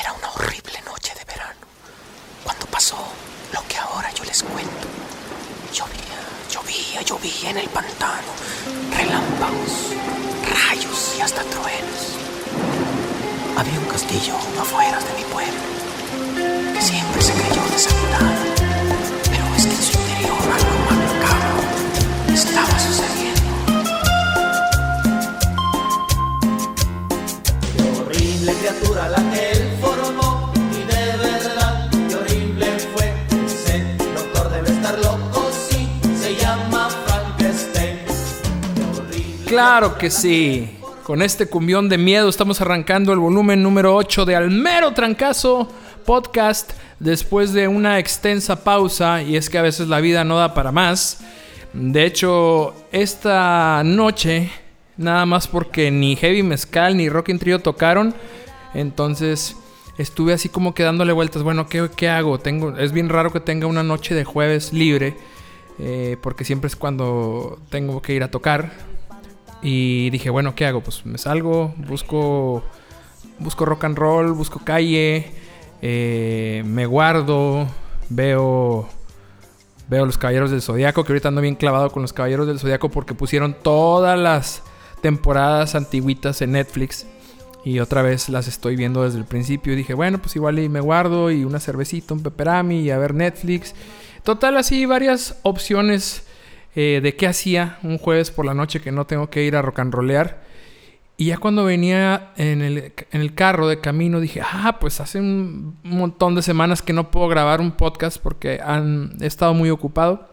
Era una horrible noche de verano, cuando pasó lo que ahora yo les cuento. Llovía, llovía, llovía en el pantano, relámpagos, rayos y hasta truenos. Había un castillo afuera de mi pueblo, que siempre se creyó deshabitado, pero es que en su interior algo macabro estaba sucediendo. Qué horrible criatura la que Claro que sí. Con este cumbión de miedo estamos arrancando el volumen número 8 de Almero Trancazo Podcast después de una extensa pausa y es que a veces la vida no da para más. De hecho, esta noche, nada más porque ni Heavy Mezcal ni Rockin' Trio tocaron, entonces estuve así como que dándole vueltas. Bueno, ¿qué, qué hago? Tengo, es bien raro que tenga una noche de jueves libre, eh, porque siempre es cuando tengo que ir a tocar. Y dije, bueno, ¿qué hago? Pues me salgo, busco, busco rock and roll, busco calle, eh, me guardo, veo, veo los Caballeros del Zodiaco, que ahorita ando bien clavado con los Caballeros del Zodiaco porque pusieron todas las temporadas antiguitas en Netflix. Y otra vez las estoy viendo desde el principio. Y dije, bueno, pues igual y me guardo y una cervecita, un peperami y a ver Netflix. Total, así varias opciones eh, de qué hacía un jueves por la noche que no tengo que ir a rock and rollear. Y ya cuando venía en el, en el carro de camino dije, ah, pues hace un montón de semanas que no puedo grabar un podcast porque han, he estado muy ocupado.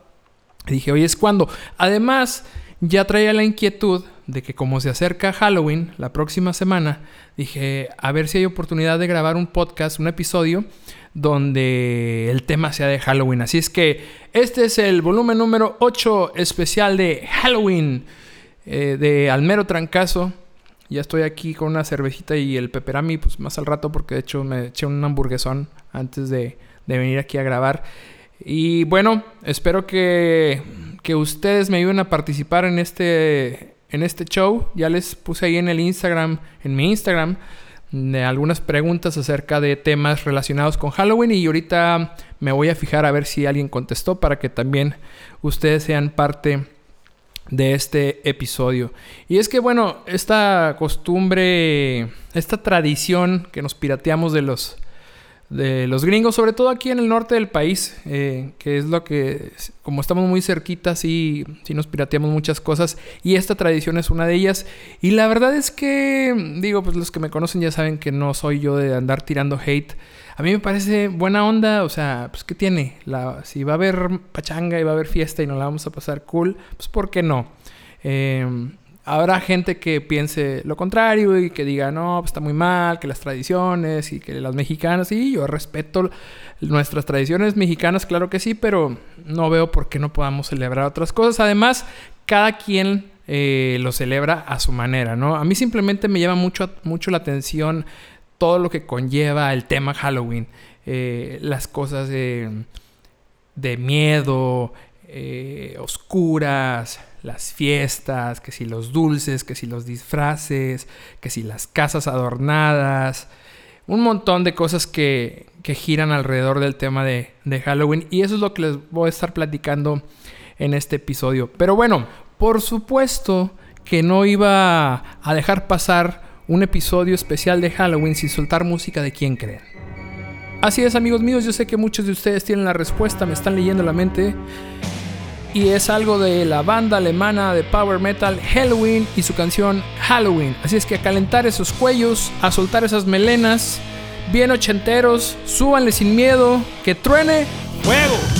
Y dije, oye, es cuando. Además, ya traía la inquietud de que como se acerca Halloween la próxima semana, dije, a ver si hay oportunidad de grabar un podcast, un episodio donde el tema sea de Halloween. Así es que este es el volumen número 8 especial de Halloween eh, de Almero Trancazo. Ya estoy aquí con una cervecita y el peperami, pues más al rato, porque de hecho me eché un hamburguesón antes de, de venir aquí a grabar. Y bueno, espero que, que ustedes me ayuden a participar en este, en este show. Ya les puse ahí en el Instagram, en mi Instagram, algunas preguntas acerca de temas relacionados con Halloween y ahorita me voy a fijar a ver si alguien contestó para que también ustedes sean parte de este episodio. Y es que bueno, esta costumbre, esta tradición que nos pirateamos de los de los gringos, sobre todo aquí en el norte del país, eh, que es lo que, como estamos muy cerquitas, sí, sí nos pirateamos muchas cosas y esta tradición es una de ellas. Y la verdad es que, digo, pues los que me conocen ya saben que no soy yo de andar tirando hate. A mí me parece buena onda, o sea, pues ¿qué tiene? La, si va a haber pachanga y va a haber fiesta y nos la vamos a pasar cool, pues ¿por qué no? Eh, Habrá gente que piense lo contrario y que diga, no, pues está muy mal, que las tradiciones y que las mexicanas, sí, yo respeto nuestras tradiciones mexicanas, claro que sí, pero no veo por qué no podamos celebrar otras cosas. Además, cada quien eh, lo celebra a su manera, ¿no? A mí simplemente me llama mucho, mucho la atención todo lo que conlleva el tema Halloween, eh, las cosas de, de miedo, eh, oscuras, las fiestas, que si los dulces, que si los disfraces, que si las casas adornadas, un montón de cosas que, que giran alrededor del tema de, de Halloween y eso es lo que les voy a estar platicando en este episodio. Pero bueno, por supuesto que no iba a dejar pasar un episodio especial de Halloween sin soltar música de quién creen. Así es amigos míos, yo sé que muchos de ustedes tienen la respuesta, me están leyendo la mente y es algo de la banda alemana de power metal Halloween y su canción Halloween. Así es que a calentar esos cuellos, a soltar esas melenas, bien ochenteros, súbanle sin miedo, que truene fuego.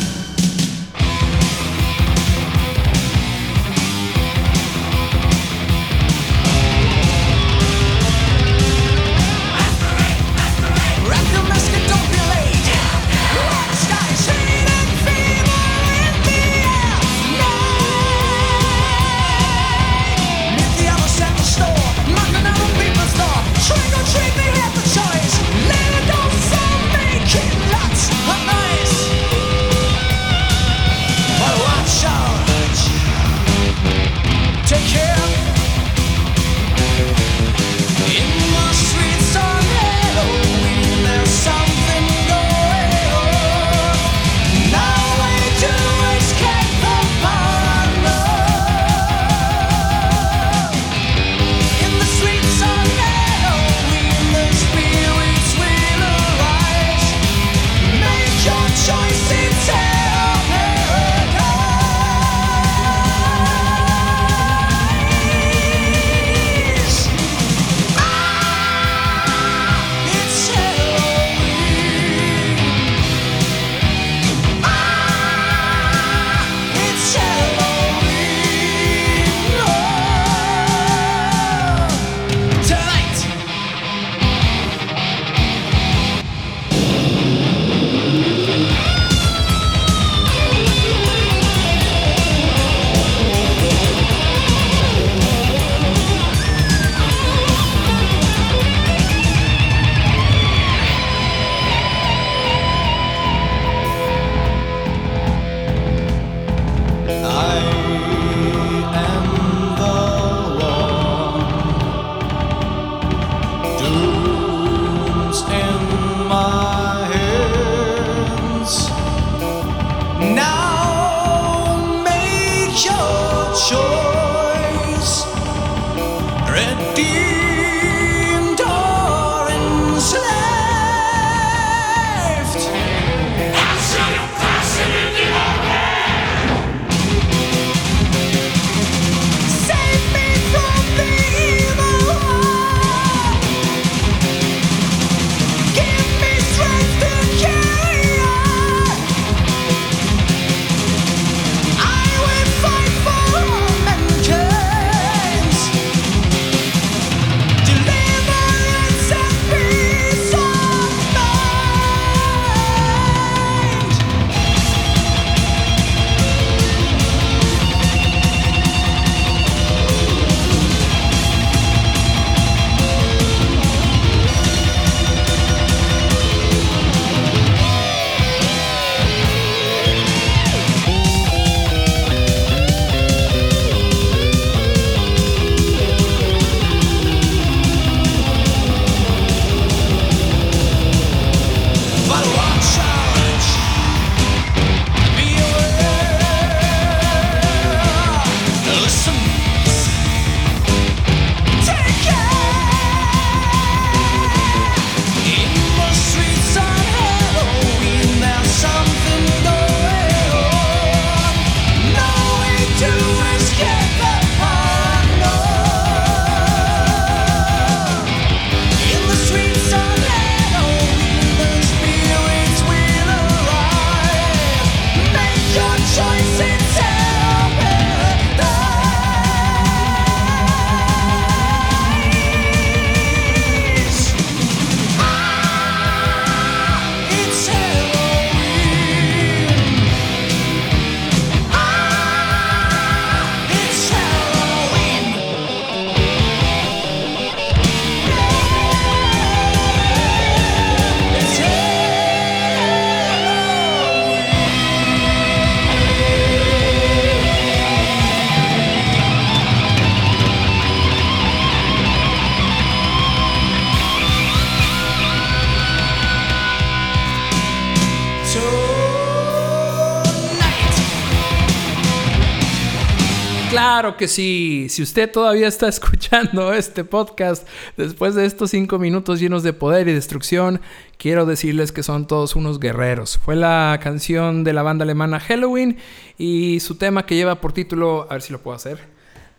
Claro que sí. Si usted todavía está escuchando este podcast después de estos cinco minutos llenos de poder y destrucción, quiero decirles que son todos unos guerreros. Fue la canción de la banda alemana Halloween y su tema que lleva por título, a ver si lo puedo hacer.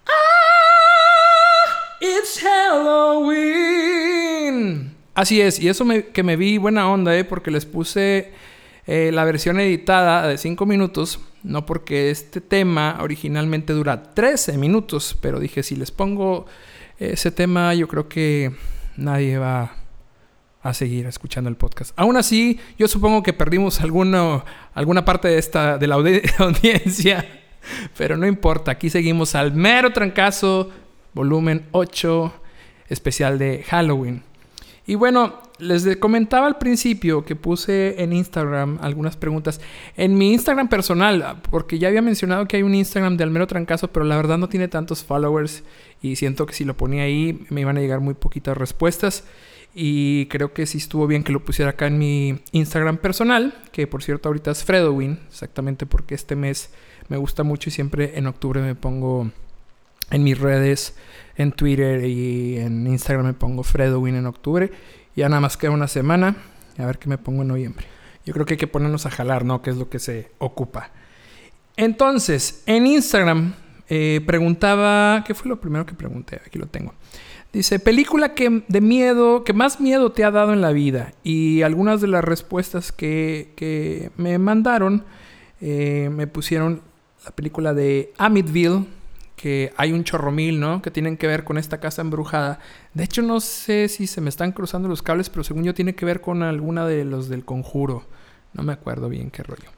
Ah, It's Halloween. Así es, y eso que me vi buena onda, ¿eh? porque les puse eh, la versión editada de 5 minutos, no porque este tema originalmente dura 13 minutos, pero dije, si les pongo ese tema, yo creo que nadie va a seguir escuchando el podcast. Aún así, yo supongo que perdimos alguna parte de, esta, de la audi- audiencia, pero no importa, aquí seguimos al mero trancazo, volumen 8, especial de Halloween. Y bueno, les comentaba al principio que puse en Instagram algunas preguntas. En mi Instagram personal, porque ya había mencionado que hay un Instagram de Almero Trancazo, pero la verdad no tiene tantos followers y siento que si lo ponía ahí me iban a llegar muy poquitas respuestas. Y creo que sí estuvo bien que lo pusiera acá en mi Instagram personal, que por cierto ahorita es Fredowin, exactamente porque este mes me gusta mucho y siempre en octubre me pongo en mis redes, en Twitter y en Instagram me pongo Fredowin en octubre. Ya nada más queda una semana. A ver qué me pongo en noviembre. Yo creo que hay que ponernos a jalar, ¿no? Que es lo que se ocupa. Entonces, en Instagram eh, preguntaba... ¿Qué fue lo primero que pregunté? Aquí lo tengo. Dice, película que de miedo, que más miedo te ha dado en la vida. Y algunas de las respuestas que, que me mandaron eh, me pusieron la película de Amityville, que hay un chorro mil, ¿no? Que tienen que ver con esta casa embrujada. De hecho, no sé si se me están cruzando los cables, pero según yo tiene que ver con alguna de los del conjuro. No me acuerdo bien qué rollo.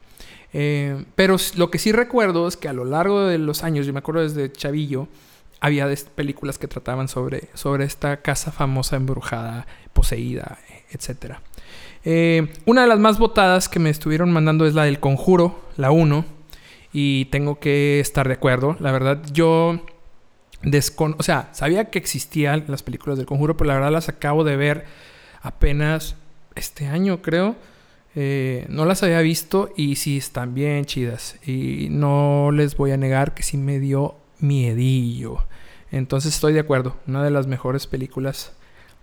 Eh, pero lo que sí recuerdo es que a lo largo de los años, yo me acuerdo desde Chavillo, había películas que trataban sobre, sobre esta casa famosa embrujada, poseída, etc. Eh, una de las más votadas que me estuvieron mandando es la del Conjuro, la 1. Y tengo que estar de acuerdo. La verdad, yo. O sea, sabía que existían las películas del Conjuro, pero la verdad las acabo de ver apenas este año, creo. Eh, no las había visto y sí están bien chidas. Y no les voy a negar que sí me dio miedillo. Entonces estoy de acuerdo. Una de las mejores películas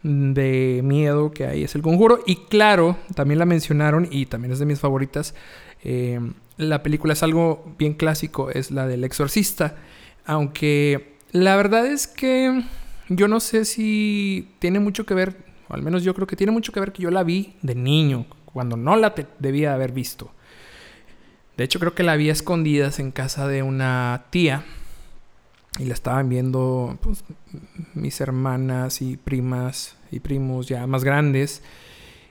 de miedo que hay es El Conjuro. Y claro, también la mencionaron y también es de mis favoritas. Eh, la película es algo bien clásico, es la del exorcista. Aunque la verdad es que yo no sé si tiene mucho que ver, o al menos yo creo que tiene mucho que ver que yo la vi de niño, cuando no la debía haber visto. De hecho, creo que la vi escondidas en casa de una tía. Y la estaban viendo pues, mis hermanas y primas y primos ya más grandes.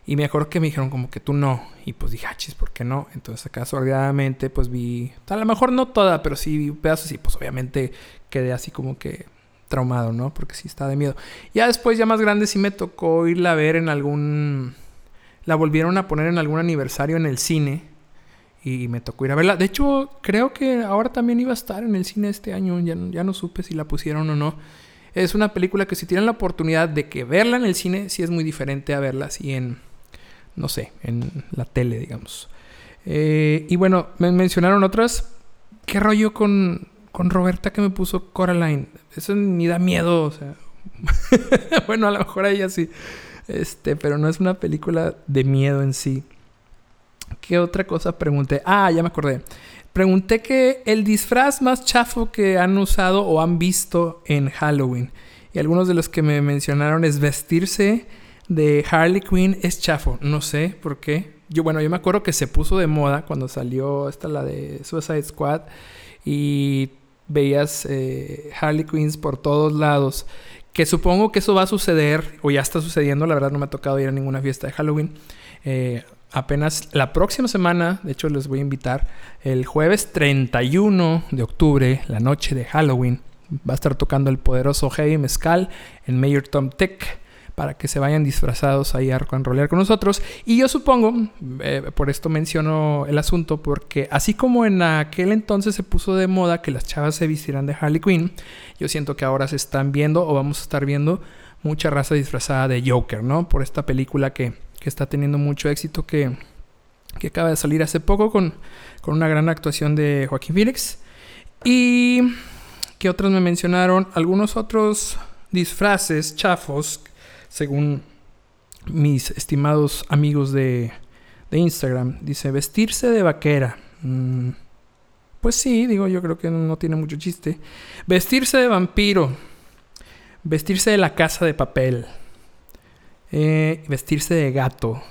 Y me acuerdo que me dijeron como que tú no. Y pues dije, ah, chis, ¿por qué no? Entonces acá sordiadamente pues vi, a lo mejor no toda, pero sí vi pedazos y pues obviamente quedé así como que traumado, ¿no? Porque sí está de miedo. Ya después, ya más grande, sí me tocó irla a ver en algún la volvieron a poner en algún aniversario en el cine y me tocó ir a verla. De hecho, creo que ahora también iba a estar en el cine este año, ya, ya no supe si la pusieron o no. Es una película que si tienen la oportunidad de que verla en el cine, sí es muy diferente a verla así en, no sé, en la tele, digamos. Eh, y bueno, me mencionaron otras. ¿Qué rollo con, con Roberta que me puso Coraline? Eso ni da miedo, o sea. bueno, a lo mejor a ella sí. Este, pero no es una película de miedo en sí. ¿Qué otra cosa pregunté? Ah, ya me acordé. Pregunté que el disfraz más chafo que han usado o han visto en Halloween. Y algunos de los que me mencionaron es vestirse de Harley Quinn es chafo. No sé por qué. Yo, bueno, yo me acuerdo que se puso de moda cuando salió esta, la de Suicide Squad. Y veías eh, Harley Quinns por todos lados. Que supongo que eso va a suceder, o ya está sucediendo, la verdad no me ha tocado ir a ninguna fiesta de Halloween. Eh, apenas la próxima semana, de hecho les voy a invitar, el jueves 31 de octubre, la noche de Halloween, va a estar tocando el poderoso Heavy Mezcal en Mayor Tom Tech para que se vayan disfrazados ahí a rolear con nosotros. Y yo supongo, eh, por esto menciono el asunto, porque así como en aquel entonces se puso de moda que las chavas se vistieran de Harley Quinn, yo siento que ahora se están viendo o vamos a estar viendo mucha raza disfrazada de Joker, ¿no? Por esta película que, que está teniendo mucho éxito, que, que acaba de salir hace poco con, con una gran actuación de Joaquín Phoenix. Y que otros me mencionaron, algunos otros disfraces chafos según mis estimados amigos de, Instagram. Dice, vestirse de vaquera. Mm, pues sí, digo, yo creo que no tiene mucho chiste. Vestirse de vampiro. Vestirse de la casa de papel. Eh, vestirse de gato.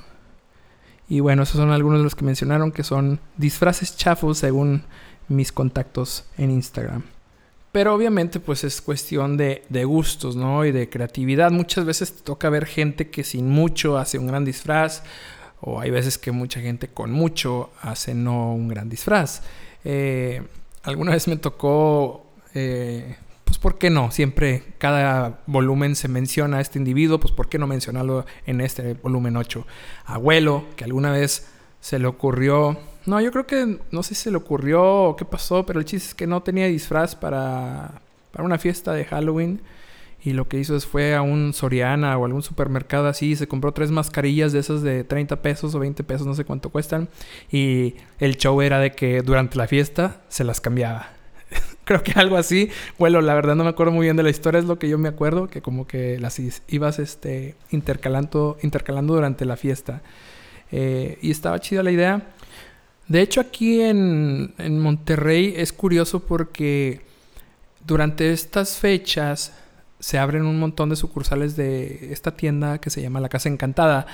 Y bueno, esos son algunos de los que mencionaron que son disfraces chafos según mis contactos en Instagram. Pero obviamente pues es cuestión de, gustos, ¿no? Y de creatividad. Muchas veces te toca ver gente que sin mucho hace un gran disfraz. O hay veces que mucha gente con mucho hace no un gran disfraz. Eh, alguna vez me tocó, eh, pues ¿por qué no? Siempre cada volumen se menciona a este individuo, pues ¿por qué no mencionarlo en este volumen 8? Abuelo, que alguna vez se le ocurrió no, yo creo que no sé si se le ocurrió o qué pasó, pero el chiste es que no tenía disfraz para, para una fiesta de Halloween. Y lo que hizo es fue a un Soriana o algún supermercado así y se compró tres mascarillas de esas de 30 pesos o 20 pesos, no sé cuánto cuestan. Y el show era de que durante la fiesta se las cambiaba. Creo que algo así. Bueno, la verdad no me acuerdo muy bien de la historia, es lo que yo me acuerdo, que como que las ibas este, intercalando, intercalando durante la fiesta. Eh, y estaba chida la idea. De hecho, aquí en, Monterrey es curioso porque durante estas fechas se abren un montón de sucursales de esta tienda que se llama La Casa Encantada,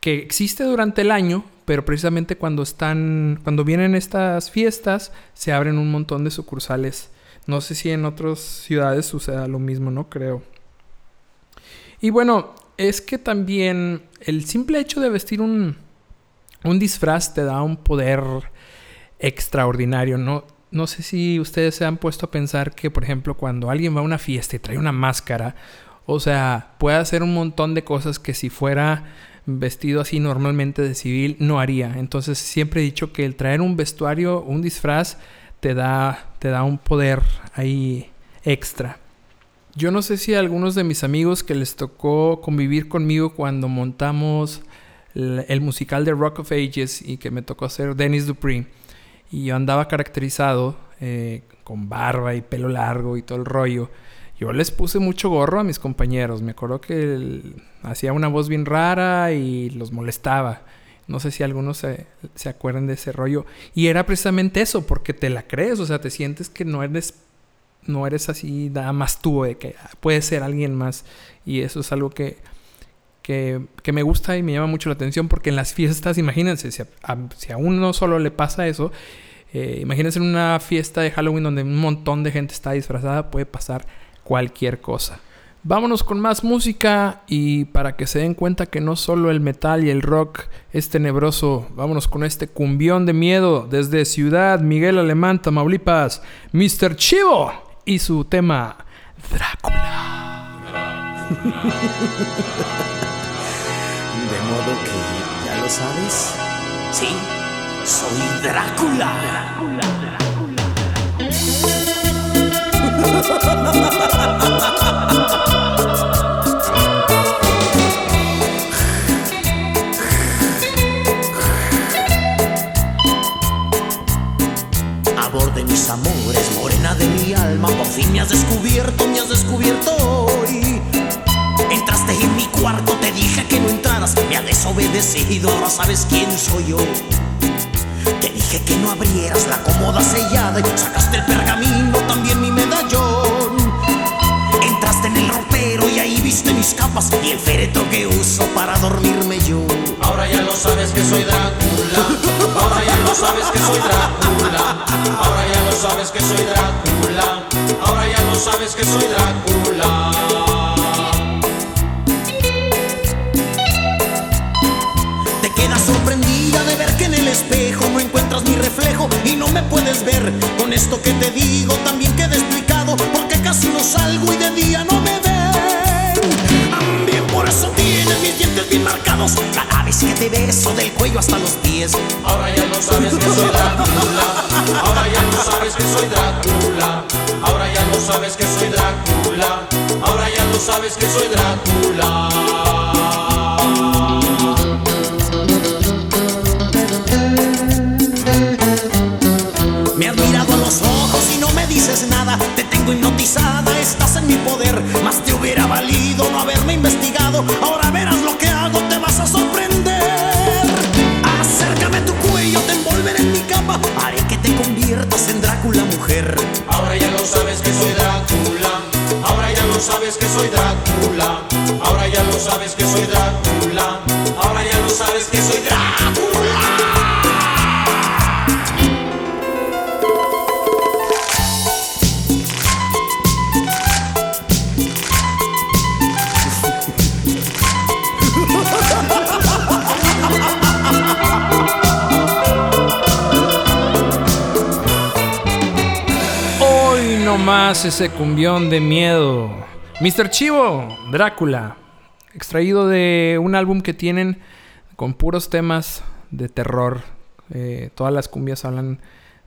que existe durante el año, pero precisamente cuando están, cuando vienen estas fiestas, se abren un montón de sucursales. No sé si en otras ciudades suceda lo mismo, no creo. Y bueno, es que también el simple hecho de vestir un, un disfraz te da un poder extraordinario, ¿no? No sé si ustedes se han puesto a pensar que, por ejemplo, cuando alguien va a una fiesta y trae una máscara, o sea, puede hacer un montón de cosas que si fuera vestido así normalmente de civil no haría. Entonces siempre he dicho que el traer un vestuario, un disfraz, te da, te da un poder ahí extra. Yo no sé si a algunos de mis amigos que les tocó convivir conmigo cuando montamos el, musical de Rock of Ages y que me tocó hacer Dennis Dupree. Y yo andaba caracterizado eh, con barba y pelo largo y todo el rollo. Yo les puse mucho gorro a mis compañeros. Me acuerdo que hacía una voz bien rara y los molestaba. No sé si algunos se, se acuerdan de ese rollo. Y era precisamente eso, porque te la crees. O sea, te sientes que no eres, no eres así nada más tú, de que puede ser alguien más. Y eso es algo que, que, me gusta y me llama mucho la atención porque en las fiestas, imagínense, si a, uno solo le pasa eso, eh, imagínense en una fiesta de Halloween donde un montón de gente está disfrazada, puede pasar cualquier cosa. Vámonos con más música y para que se den cuenta que no solo el metal y el rock es tenebroso, vámonos con este cumbión de miedo desde Ciudad Miguel Alemán, Tamaulipas, Mr. Chivo y su tema Drácula. Modo que ya lo sabes. Sí, soy Drácula. Aborde mis amores, morena de mi alma, por fin me has descubierto, me has descubierto hoy. Entraste en mi cuarto, te dije que no entraras, me ha desobedecido, ahora sabes quién soy yo. Te dije que no abrieras la cómoda sellada y sacaste el pergamino, también mi medallón. Entraste en el ropero y ahí viste mis capas y el féretro que uso para dormirme yo. Ahora ya lo sabes que soy Drácula. Ahora ya lo sabes que soy Drácula. Ahora ya lo sabes que soy Drácula. Ahora ya lo sabes que soy Drácula. Quedas sorprendida de ver que en el espejo no encuentras mi reflejo y no me puedes ver. Con esto que te digo también queda explicado porque casi no salgo y de día no me ven. También por eso tienes mis dientes bien marcados cada vez que te beso del cuello hasta los pies. Ahora ya lo sabes que soy Drácula. Ahora ya lo sabes que soy Drácula. Ahora ya lo sabes que soy Drácula. Ahora ya lo sabes que soy Drácula. Ese cumbión de miedo. Mr. Chivo, Drácula. Extraído de un álbum que tienen con puros temas de terror. Eh, todas las cumbias hablan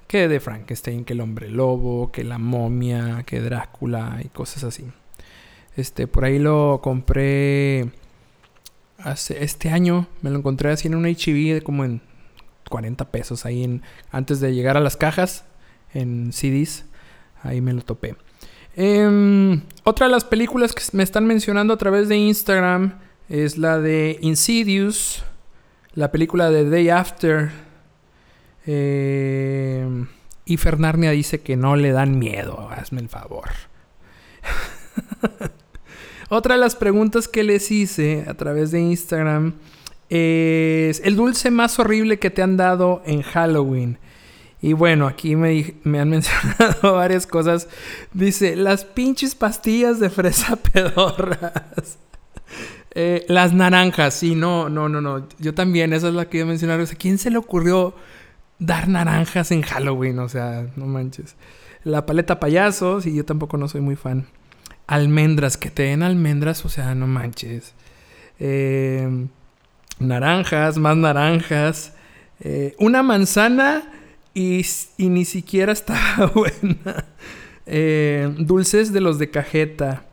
que de Frankenstein, que el hombre lobo, que la momia, que Drácula y cosas así. Este, por ahí lo compré hace este año. Me lo encontré así en un de como en 40 pesos ahí en, antes de llegar a las cajas en CDs. Ahí me lo topé. Em, otra de las películas que me están mencionando a través de Instagram es la de Insidious, la película de Day After. Em, y Fernarnia dice que no le dan miedo, hazme el favor. Otra de las preguntas que les hice a través de Instagram es el dulce más horrible que te han dado en Halloween. Y bueno, aquí me, me han mencionado varias cosas. Dice, las pinches pastillas de fresa pedorras. Eh, las naranjas, sí, no, no, no, no. Yo también, esa es la que iba a mencionar. O sea, ¿quién se le ocurrió dar naranjas en Halloween? O sea, no manches. La paleta payaso, sí, yo tampoco no soy muy fan. Almendras, que te den almendras, o sea, no manches. Eh, naranjas, más naranjas. Eh, una manzana y, y ni siquiera estaba buena. Eh, dulces de los de cajeta.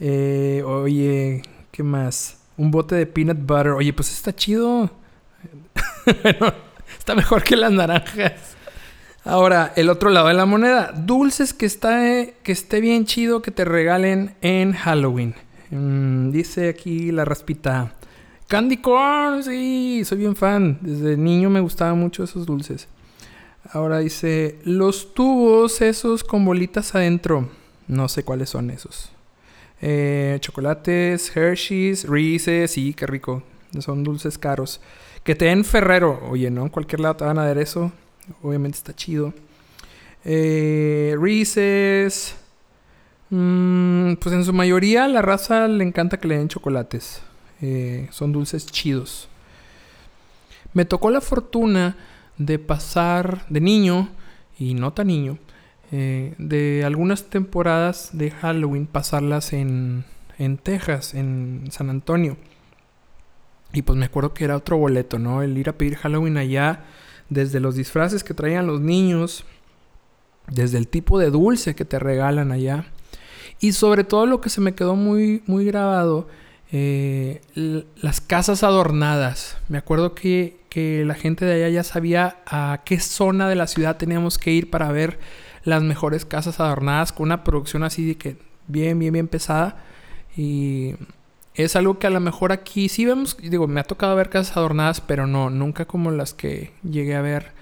Eh, oye, ¿qué más? un bote de peanut butter. Oye, pues está chido. está mejor que las naranjas. Ahora, el otro lado de la moneda. Dulces que, está, que esté bien chido que te regalen en Halloween. Mm, dice aquí la raspita. Candy corn, sí, soy bien fan. Desde niño me gustaban mucho esos dulces. Ahora dice, los tubos esos con bolitas adentro. No sé cuáles son esos. Eh, chocolates, Hershey's, Reese's, sí, qué rico. Son dulces caros. Que te den Ferrero. Oye, ¿no? En cualquier lado te van a dar eso. Obviamente está chido. Eh, Reese's. Mm, pues en su mayoría la raza le encanta que le den chocolates. Eh, son dulces chidos. Me tocó la fortuna de pasar de niño, y no tan niño, eh, de algunas temporadas de Halloween pasarlas en, en Texas, en San Antonio. Y pues me acuerdo que era otro boleto, ¿no? El ir a pedir Halloween allá, desde los disfraces que traían los niños, desde el tipo de dulce que te regalan allá. Y sobre todo lo que se me quedó muy, muy grabado, eh, las casas adornadas. Me acuerdo que, que la gente de allá ya sabía a qué zona de la ciudad teníamos que ir para ver las mejores casas adornadas con una producción así de que bien, bien, bien pesada. Y es algo que a lo mejor aquí sí vemos, digo, me ha tocado ver casas adornadas, pero no, nunca como las que llegué a ver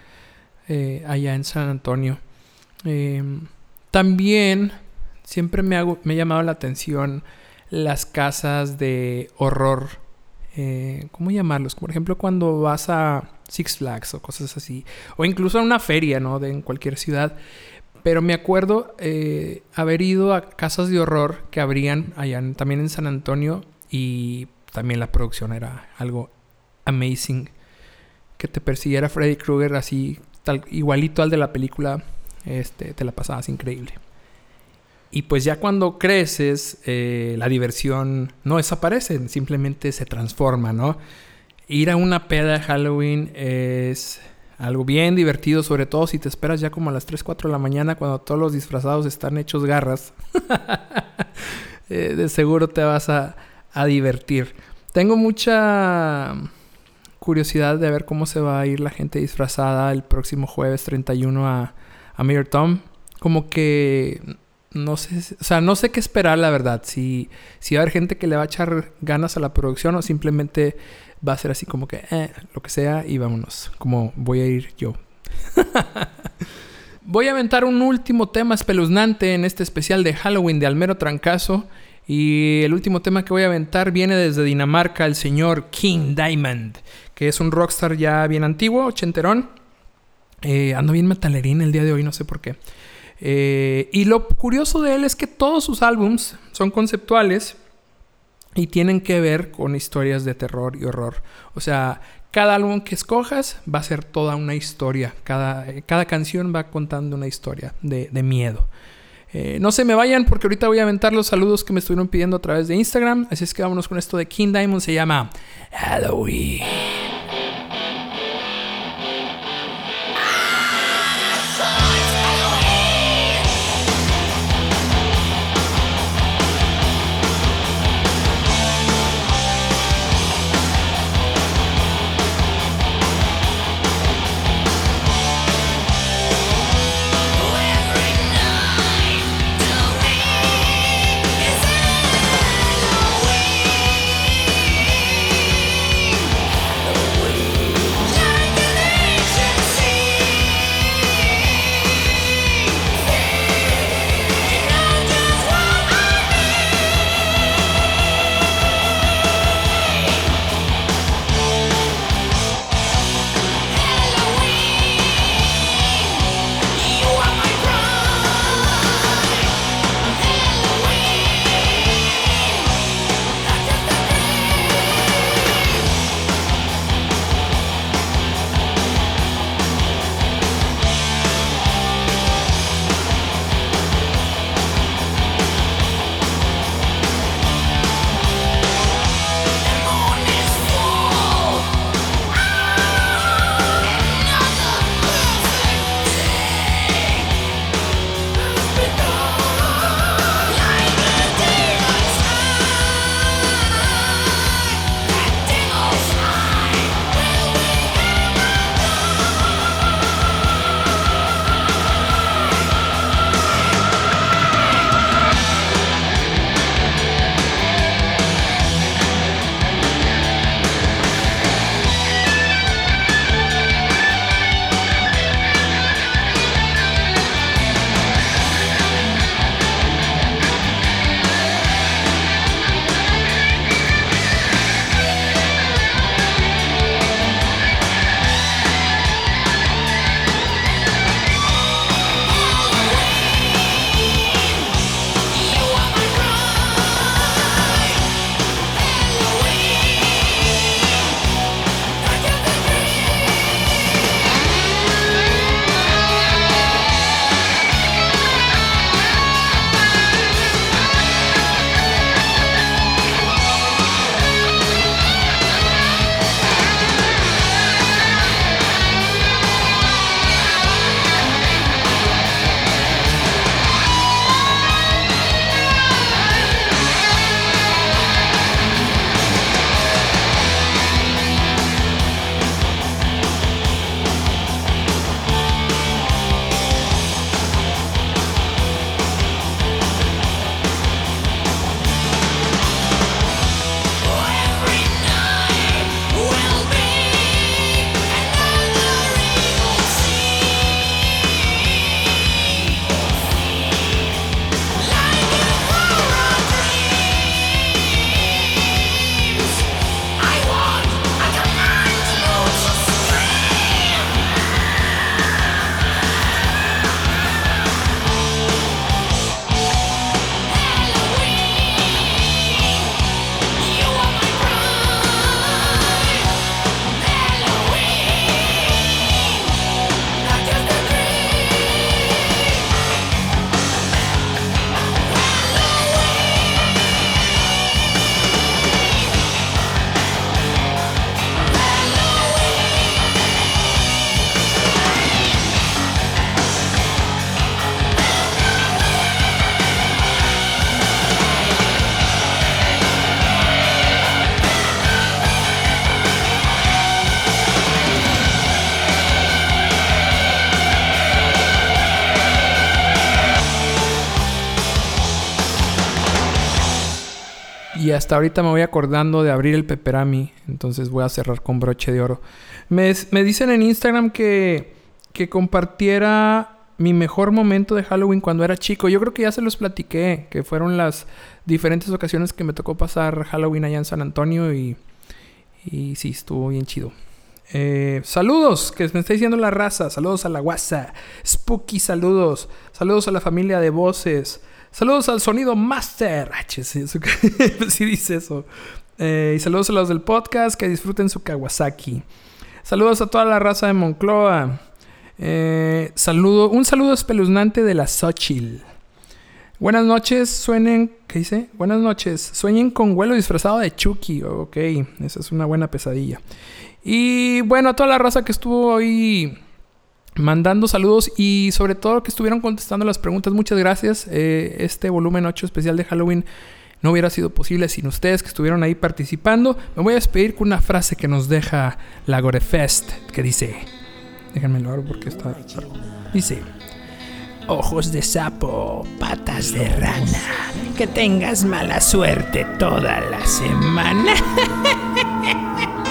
eh, allá en San Antonio. Em, también siempre me, hago, me ha llamado la atención las casas de horror. Eh, ¿Cómo llamarlos? Por ejemplo, cuando vas a Six Flags o cosas así. O incluso a una feria, ¿no? De, en cualquier ciudad. Pero me acuerdo eh, haber ido a casas de horror que habrían allá también en San Antonio y también la producción era algo amazing. Que te persiguiera Freddy Krueger así, tal, igualito al de la película, este, te la pasabas increíble. Y pues ya cuando creces, eh, la diversión no desaparece, simplemente se transforma, ¿no? Ir a una peda de Halloween es algo bien divertido, sobre todo si te esperas ya como a las 3, 4 de la mañana cuando todos los disfrazados están hechos garras. Eh, de seguro te vas a, divertir. Tengo mucha curiosidad de ver cómo se va a ir la gente disfrazada el próximo jueves 31 a, a Mayor Tom. Como que no sé, o sea, no sé qué esperar, la verdad. Si, si va a haber gente que le va a echar ganas a la producción o simplemente va a ser así como que, eh, lo que sea y vámonos, como voy a ir yo. voy a aventar un último tema espeluznante en este especial de Halloween de Almero Trancazo. Y el último tema que voy a aventar viene desde Dinamarca, el señor King Diamond, que es un rockstar ya bien antiguo, ochenterón. Eh, ando bien metalerín el día de hoy, no sé por qué. Eh, y lo curioso de él es que todos sus álbums son conceptuales y tienen que ver con historias de terror y horror. O sea, cada álbum que escojas va a ser toda una historia. Cada, eh, cada canción va contando una historia de, miedo. Eh, no se me vayan porque ahorita voy a aventar los saludos que me estuvieron pidiendo a través de Instagram. Así es que vámonos con esto de King Diamond. Se llama Halloween. Y hasta ahorita me voy acordando de abrir el Peperami. Entonces voy a cerrar con broche de oro. Me, dicen en Instagram que, que compartiera mi mejor momento de Halloween cuando era chico. Yo creo que ya se los platiqué. Que fueron las diferentes ocasiones que me tocó pasar Halloween allá en San Antonio. Y, y sí, estuvo bien chido. Eh, saludos, que me está diciendo la raza. Saludos a la guasa. Spooky, saludos. Saludos a la familia de voces. Saludos al sonido Master. Ah, sí, dice eso. Eh, y saludos a los del podcast. Que disfruten su Kawasaki. Saludos a toda la raza de Moncloa. Eh, saludo, un saludo espeluznante de la Xochitl. Buenas noches, suenen. ¿Qué dice? Buenas noches. Sueñen con vuelo disfrazado de Chucky. Ok, esa es una buena pesadilla. Y bueno, a toda la raza que estuvo ahí mandando saludos y sobre todo que estuvieron contestando las preguntas. Muchas gracias. Eh, este volumen 8 especial de Halloween no hubiera sido posible sin ustedes que estuvieron ahí participando. Me voy a despedir con una frase que nos deja la Gorefest que dice... Déjenme lo porque está... Dice... Ojos de sapo, patas de rana. Que tengas mala suerte toda la semana.